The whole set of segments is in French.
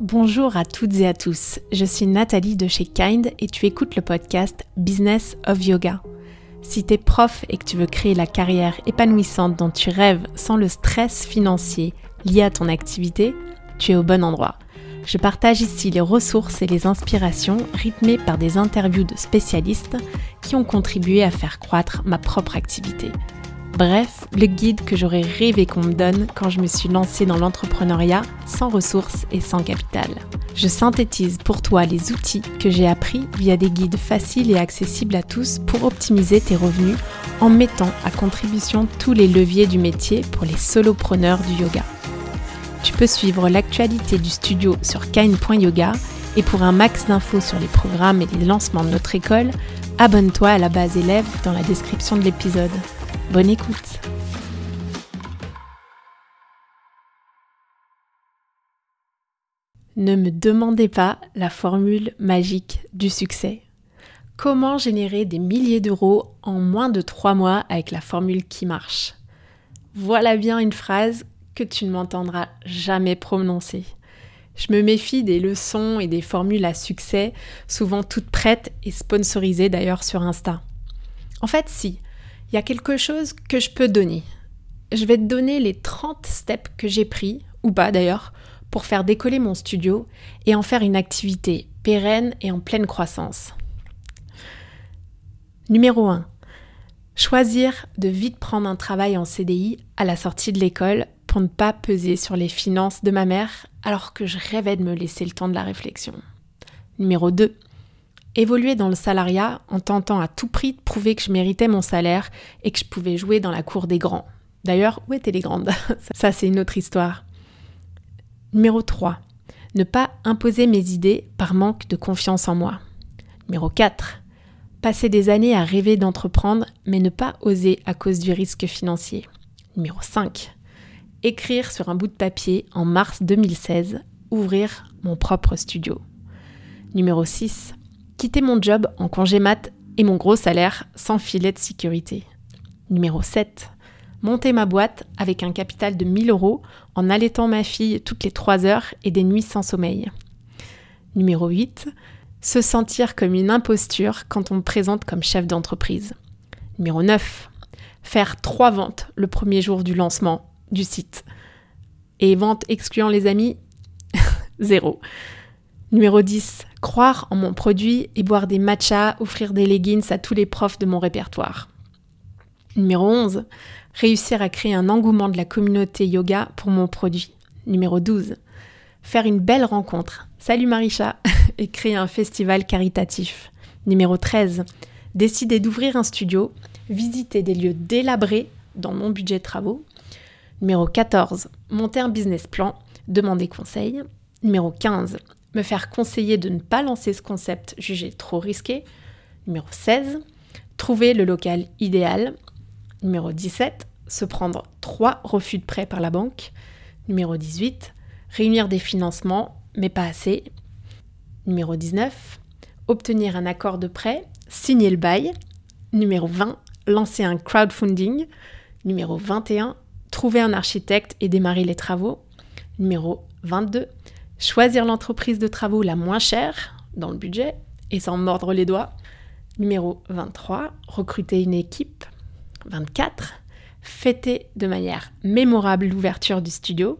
Bonjour à toutes et à tous, je suis Nathalie de chez Kind et tu écoutes le podcast Business of Yoga. Si tu es prof et que tu veux créer la carrière épanouissante dont tu rêves sans le stress financier lié à ton activité, tu es au bon endroit. Je partage ici les ressources et les inspirations rythmées par des interviews de spécialistes qui ont contribué à faire croître ma propre activité. Bref, le guide que j'aurais rêvé qu'on me donne quand je me suis lancée dans l'entrepreneuriat sans ressources et sans capital. Je synthétise pour toi les outils que j'ai appris via des guides faciles et accessibles à tous pour optimiser tes revenus en mettant à contribution tous les leviers du métier pour les solopreneurs du yoga. Tu peux suivre l'actualité du studio sur kain.yoga et pour un max d'infos sur les programmes et les lancements de notre école, abonne-toi à la base élève dans la description de l'épisode. Bonne écoute Ne me demandez pas la formule magique du succès. Comment générer des milliers d'euros en moins de trois mois avec la formule qui marche? Voilà bien une phrase que tu ne m'entendras jamais prononcer. Je me méfie des leçons et des formules à succès, souvent toutes prêtes et sponsorisées d'ailleurs sur Insta. En fait, si, il y a quelque chose que je peux donner. Je vais te donner les 30 steps que j'ai pris, ou pas d'ailleurs, pour faire décoller mon studio et en faire une activité pérenne et en pleine croissance. Numéro 1. Choisir de vite prendre un travail en CDI à la sortie de l'école pour ne pas peser sur les finances de ma mère alors que je rêvais de me laisser le temps de la réflexion. Numéro 2 évoluer dans le salariat en tentant à tout prix de prouver que je méritais mon salaire et que je pouvais jouer dans la cour des grands. D'ailleurs, où étaient les grandes? Ça, c'est une autre histoire. Numéro 3. Ne pas imposer mes idées par manque de confiance en moi. Numéro 4. Passer des années à rêver d'entreprendre, mais ne pas oser à cause du risque financier. Numéro 5. Écrire sur un bout de papier en mars 2016, ouvrir mon propre studio. Numéro 6 quitter mon job en congé mat et mon gros salaire sans filet de sécurité. Numéro 7. Monter ma boîte avec un capital de 1000 euros en allaitant ma fille toutes les 3 heures et des nuits sans sommeil. Numéro 8. Se sentir comme une imposture quand on me présente comme chef d'entreprise. Numéro 9. Faire 3 ventes le premier jour du lancement du site. Et ventes excluant les amis, zéro. Numéro 10. Croire en mon produit et boire des matchas, offrir des leggings à tous les profs de mon répertoire. Numéro 11. Réussir à créer un engouement de la communauté yoga pour mon produit. Numéro 12. Faire une belle rencontre. Salut Marisha et créer un festival caritatif. Numéro 13. Décider d'ouvrir un studio, visiter des lieux délabrés dans mon budget de travaux. Numéro 14. Monter un business plan, demander conseil. Numéro 15 me faire conseiller de ne pas lancer ce concept jugé trop risqué. Numéro 16, trouver le local idéal. Numéro 17, se prendre trois refus de prêt par la banque. Numéro 18, réunir des financements, mais pas assez. Numéro 19, obtenir un accord de prêt, signer le bail. Numéro 20, lancer un crowdfunding. Numéro 21, trouver un architecte et démarrer les travaux. Numéro 22, Choisir l'entreprise de travaux la moins chère dans le budget et s'en mordre les doigts. Numéro 23, recruter une équipe. 24, fêter de manière mémorable l'ouverture du studio.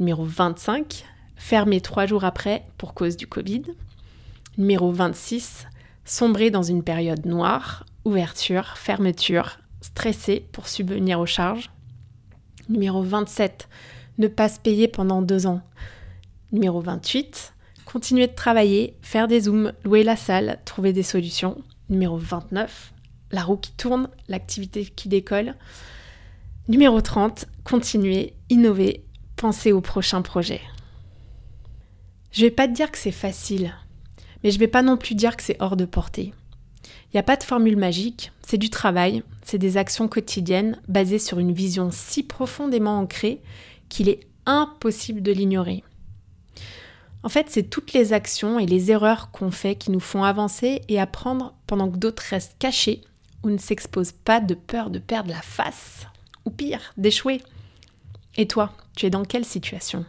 Numéro 25, fermer trois jours après pour cause du Covid. Numéro 26, sombrer dans une période noire, ouverture, fermeture, stressé pour subvenir aux charges. Numéro 27, ne pas se payer pendant deux ans. Numéro 28, continuer de travailler, faire des zooms, louer la salle, trouver des solutions. Numéro 29, la roue qui tourne, l'activité qui décolle. Numéro 30, continuer, innover, penser au prochain projet. Je vais pas te dire que c'est facile, mais je vais pas non plus dire que c'est hors de portée. Il n'y a pas de formule magique, c'est du travail, c'est des actions quotidiennes basées sur une vision si profondément ancrée qu'il est impossible de l'ignorer. En fait, c'est toutes les actions et les erreurs qu'on fait qui nous font avancer et apprendre pendant que d'autres restent cachés ou ne s'exposent pas de peur de perdre la face, ou pire, d'échouer. Et toi, tu es dans quelle situation?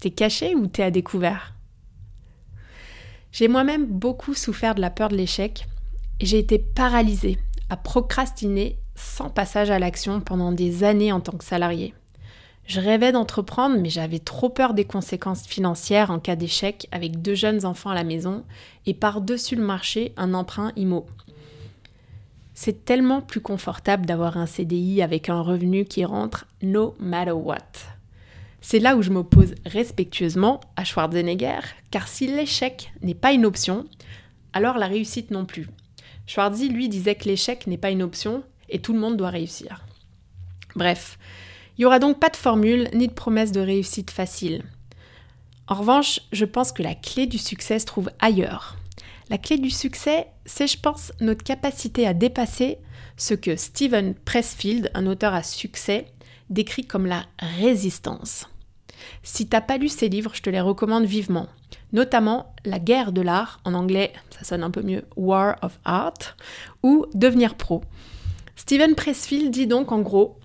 T'es caché ou t'es à découvert? J'ai moi-même beaucoup souffert de la peur de l'échec et j'ai été paralysée à procrastiner sans passage à l'action pendant des années en tant que salarié. Je rêvais d'entreprendre, mais j'avais trop peur des conséquences financières en cas d'échec avec deux jeunes enfants à la maison et par-dessus le marché un emprunt IMO. C'est tellement plus confortable d'avoir un CDI avec un revenu qui rentre no matter what. C'est là où je m'oppose respectueusement à Schwarzenegger, car si l'échec n'est pas une option, alors la réussite non plus. Schwarzy, lui, disait que l'échec n'est pas une option et tout le monde doit réussir. Bref, il n'y aura donc pas de formule ni de promesse de réussite facile. En revanche, je pense que la clé du succès se trouve ailleurs. La clé du succès, c'est, je pense, notre capacité à dépasser ce que Steven Pressfield, un auteur à succès, décrit comme la résistance. Si t'as pas lu ses livres, je te les recommande vivement. Notamment La guerre de l'art, en anglais, ça sonne un peu mieux War of Art, ou Devenir pro. Steven Pressfield dit donc en gros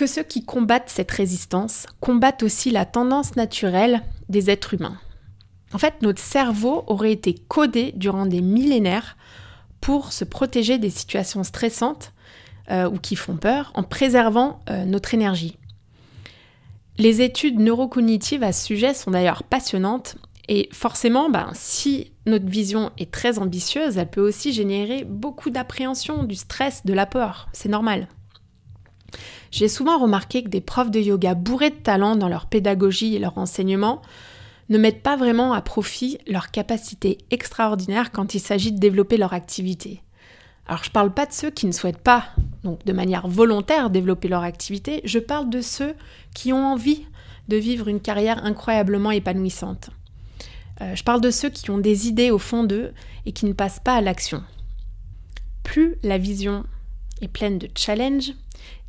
que ceux qui combattent cette résistance combattent aussi la tendance naturelle des êtres humains. En fait, notre cerveau aurait été codé durant des millénaires pour se protéger des situations stressantes euh, ou qui font peur en préservant euh, notre énergie. Les études neurocognitives à ce sujet sont d'ailleurs passionnantes et forcément, ben, si notre vision est très ambitieuse, elle peut aussi générer beaucoup d'appréhension, du stress, de la peur. C'est normal. J'ai souvent remarqué que des profs de yoga bourrés de talent dans leur pédagogie et leur enseignement ne mettent pas vraiment à profit leur capacité extraordinaire quand il s'agit de développer leur activité. Alors je ne parle pas de ceux qui ne souhaitent pas, donc de manière volontaire, développer leur activité, je parle de ceux qui ont envie de vivre une carrière incroyablement épanouissante. Euh, je parle de ceux qui ont des idées au fond d'eux et qui ne passent pas à l'action. Plus la vision est pleine de challenges,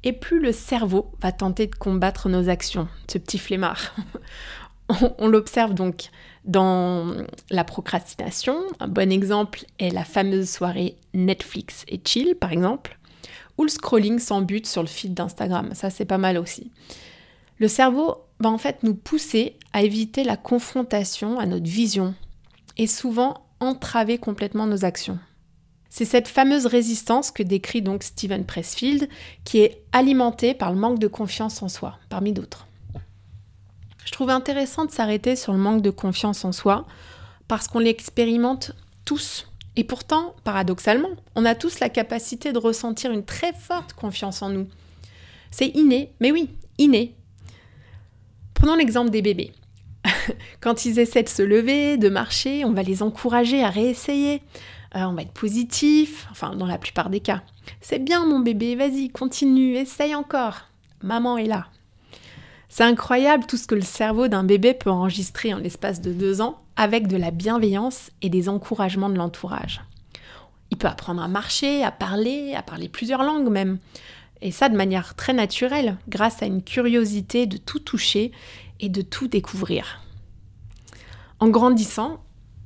et plus le cerveau va tenter de combattre nos actions, ce petit flemmard. on, l'observe donc dans la procrastination. Un bon exemple est la fameuse soirée Netflix et chill, par exemple, ou le scrolling sans but sur le feed d'Instagram. Ça, c'est pas mal aussi. Le cerveau va en fait nous pousser à éviter la confrontation à notre vision et souvent entraver complètement nos actions. C'est cette fameuse résistance que décrit donc Steven Pressfield, qui est alimentée par le manque de confiance en soi, parmi d'autres. Je trouve intéressant de s'arrêter sur le manque de confiance en soi, parce qu'on l'expérimente tous. Et pourtant, paradoxalement, on a tous la capacité de ressentir une très forte confiance en nous. C'est inné, mais oui, inné. Prenons l'exemple des bébés. Quand ils essaient de se lever, de marcher, on va les encourager à réessayer. Euh, on va être positif, enfin dans la plupart des cas. C'est bien mon bébé, vas-y, continue, essaye encore. Maman est là. C'est incroyable tout ce que le cerveau d'un bébé peut enregistrer en l'espace de deux ans avec de la bienveillance et des encouragements de l'entourage. Il peut apprendre à marcher, à parler, à parler plusieurs langues même. Et ça de manière très naturelle, grâce à une curiosité de tout toucher et de tout découvrir. En grandissant,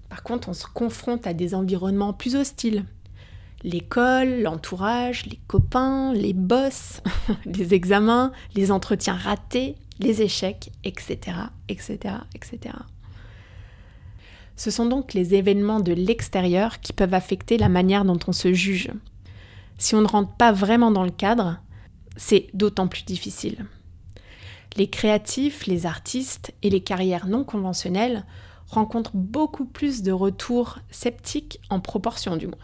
par contre, on se confronte à des environnements plus hostiles. L'école, l'entourage, les copains, les boss, les examens, les entretiens ratés, les échecs, etc., etc., etc. Ce sont donc les événements de l'extérieur qui peuvent affecter la manière dont on se juge. Si on ne rentre pas vraiment dans le cadre, c'est d'autant plus difficile. Les créatifs, les artistes et les carrières non conventionnelles rencontrent beaucoup plus de retours sceptiques en proportion du moins.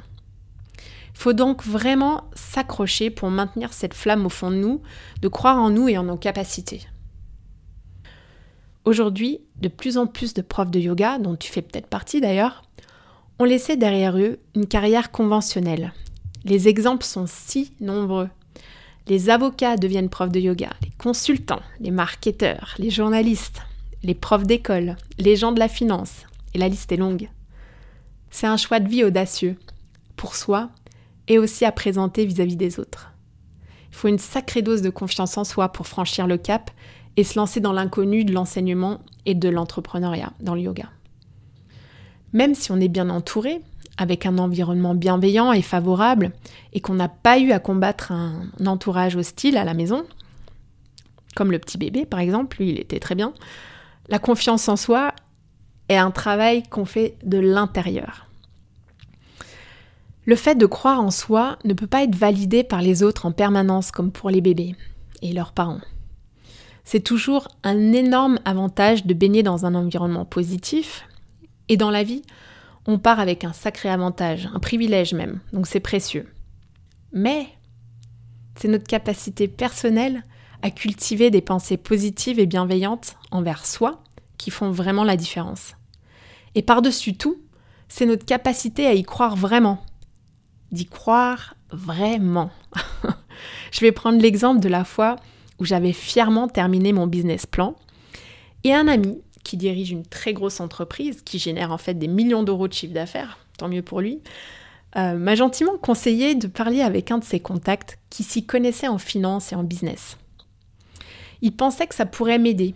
Il faut donc vraiment s'accrocher pour maintenir cette flamme au fond de nous, de croire en nous et en nos capacités. Aujourd'hui, de plus en plus de profs de yoga, dont tu fais peut-être partie d'ailleurs, ont laissé derrière eux une carrière conventionnelle. Les exemples sont si nombreux. Les avocats deviennent profs de yoga, les consultants, les marketeurs, les journalistes, les profs d'école, les gens de la finance, et la liste est longue. C'est un choix de vie audacieux, pour soi et aussi à présenter vis-à-vis des autres. Il faut une sacrée dose de confiance en soi pour franchir le cap et se lancer dans l'inconnu de l'enseignement et de l'entrepreneuriat dans le yoga. Même si on est bien entouré, avec un environnement bienveillant et favorable, et qu'on n'a pas eu à combattre un entourage hostile à la maison, comme le petit bébé par exemple, lui il était très bien, La confiance en soi est un travail qu'on fait de l'intérieur. Le fait de croire en soi ne peut pas être validé par les autres en permanence comme pour les bébés et leurs parents. C'est toujours un énorme avantage de baigner dans un environnement positif et dans la vie, on part avec un sacré avantage, un privilège même, donc c'est précieux. Mais c'est notre capacité personnelle à cultiver des pensées positives et bienveillantes envers soi qui font vraiment la différence. Et par-dessus tout, c'est notre capacité à y croire vraiment, d'y croire vraiment. Je vais prendre l'exemple de la fois où j'avais fièrement terminé mon business plan et un ami qui dirige une très grosse entreprise qui génère en fait des millions d'euros de chiffre d'affaires, tant mieux pour lui, euh, m'a gentiment conseillé de parler avec un de ses contacts qui s'y connaissait en finance et en business. Il pensait que ça pourrait m'aider.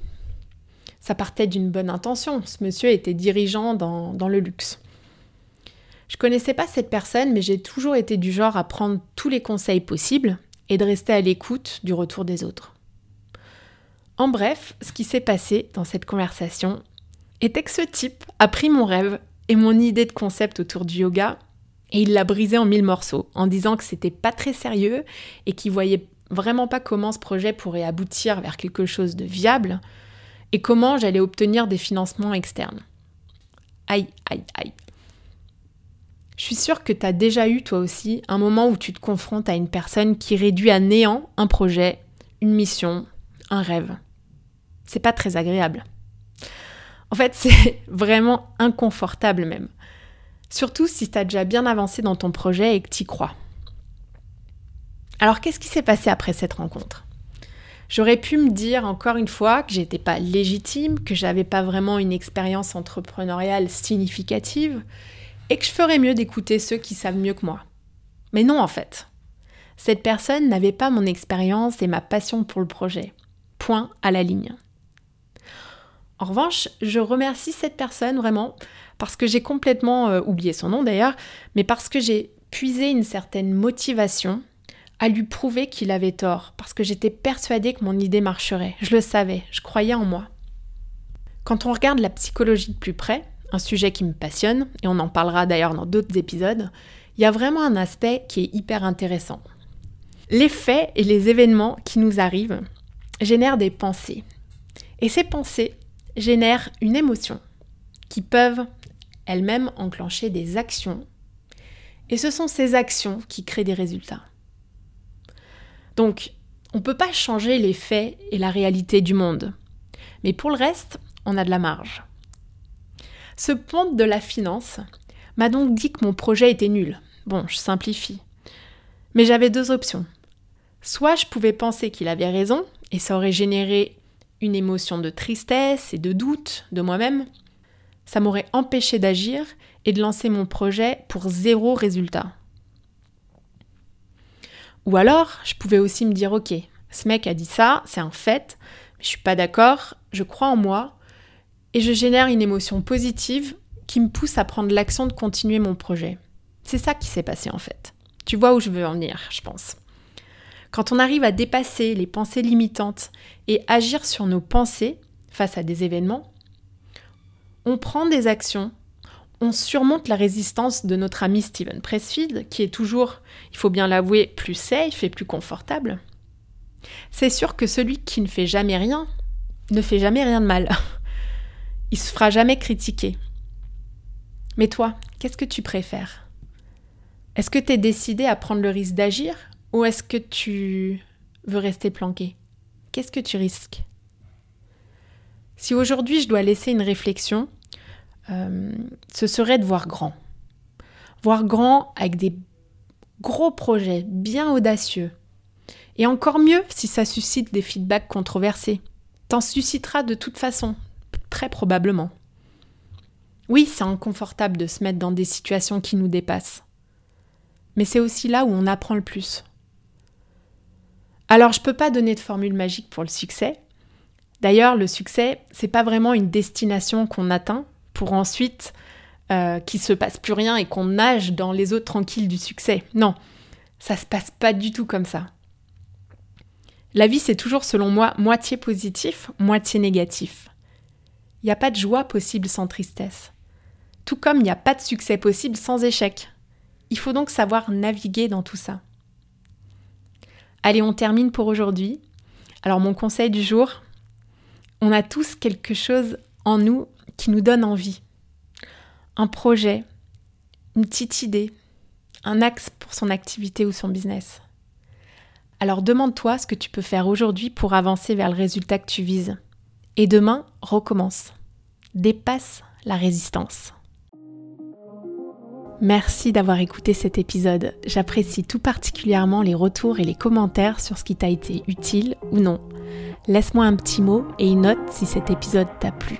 Ça partait d'une bonne intention. Ce monsieur était dirigeant dans, dans le luxe. Je connaissais pas cette personne, mais j'ai toujours été du genre à prendre tous les conseils possibles et de rester à l'écoute du retour des autres. En bref, ce qui s'est passé dans cette conversation était que ce type a pris mon rêve et mon idée de concept autour du yoga et il l'a brisé en mille morceaux en disant que c'était pas très sérieux et qu'il voyait vraiment pas comment ce projet pourrait aboutir vers quelque chose de viable et comment j'allais obtenir des financements externes. Aïe, aïe, aïe. Je suis sûre que tu as déjà eu toi aussi un moment où tu te confrontes à une personne qui réduit à néant un projet, une mission, un rêve. C'est pas très agréable. En fait, c'est vraiment inconfortable même. Surtout si tu as déjà bien avancé dans ton projet et que tu y crois. Alors qu'est-ce qui s'est passé après cette rencontre? J'aurais pu me dire encore une fois que j'étais pas légitime, que j'avais pas vraiment une expérience entrepreneuriale significative, et que je ferais mieux d'écouter ceux qui savent mieux que moi. Mais non, en fait. Cette personne n'avait pas mon expérience et ma passion pour le projet. Point à la ligne. En revanche, je remercie cette personne vraiment parce que j'ai complètement euh, oublié son nom d'ailleurs, mais parce que j'ai puisé une certaine motivation à lui prouver qu'il avait tort, parce que j'étais persuadée que mon idée marcherait. Je le savais, je croyais en moi. Quand on regarde la psychologie de plus près, un sujet qui me passionne, et on en parlera d'ailleurs dans d'autres épisodes, il y a vraiment un aspect qui est hyper intéressant. Les faits et les événements qui nous arrivent génèrent des pensées. Et ces pensées génèrent une émotion qui peuvent elles-mêmes enclencher des actions. Et ce sont ces actions qui créent des résultats. Donc, on ne peut pas changer les faits et la réalité du monde. Mais pour le reste, on a de la marge. Ce ponte de la finance m'a donc dit que mon projet était nul. Bon, je simplifie. Mais j'avais deux options. Soit je pouvais penser qu'il avait raison, et ça aurait généré une émotion de tristesse et de doute de moi-même. Ça m'aurait empêché d'agir et de lancer mon projet pour zéro résultat. Ou alors, je pouvais aussi me dire, ok, ce mec a dit ça, c'est un fait, mais je suis pas d'accord, je crois en moi, et je génère une émotion positive qui me pousse à prendre l'action de continuer mon projet. C'est ça qui s'est passé en fait. Tu vois où je veux en venir, je pense. Quand on arrive à dépasser les pensées limitantes et agir sur nos pensées face à des événements, on prend des actions, on surmonte la résistance de notre ami Steven Pressfield, qui est toujours, il faut bien l'avouer, plus safe et plus confortable. C'est sûr que celui qui ne fait jamais rien ne fait jamais rien de mal. Il se fera jamais critiquer. Mais toi, qu'est-ce que tu préfères? Est-ce que tu es décidé à prendre le risque d'agir ou est-ce que tu veux rester planqué? Qu'est-ce que tu risques? Si aujourd'hui je dois laisser une réflexion, euh, ce serait de voir grand. Voir grand avec des gros projets bien audacieux. Et encore mieux si ça suscite des feedbacks controversés. T'en suscitera de toute façon, Très probablement. Oui, c'est inconfortable de se mettre dans des situations qui nous dépassent. Mais c'est aussi là où on apprend le plus. Alors, je ne peux pas donner de formule magique pour le succès. D'ailleurs, le succès, c'est pas vraiment une destination qu'on atteint pour ensuite euh, qu'il se passe plus rien et qu'on nage dans les eaux tranquilles du succès. Non, ça se passe pas du tout comme ça. La vie, c'est toujours, selon moi, moitié positif, moitié négatif. Il n'y a pas de joie possible sans tristesse. Tout comme il n'y a pas de succès possible sans échec. Il faut donc savoir naviguer dans tout ça. Allez, on termine pour aujourd'hui. Alors mon conseil du jour, on a tous quelque chose en nous qui nous donne envie. Un projet, une petite idée, un axe pour son activité ou son business. Alors demande-toi ce que tu peux faire aujourd'hui pour avancer vers le résultat que tu vises. Et demain, recommence. Dépasse la résistance. Merci d'avoir écouté cet épisode. J'apprécie tout particulièrement les retours et les commentaires sur ce qui t'a été utile ou non. Laisse-moi un petit mot et une note si cet épisode t'a plu.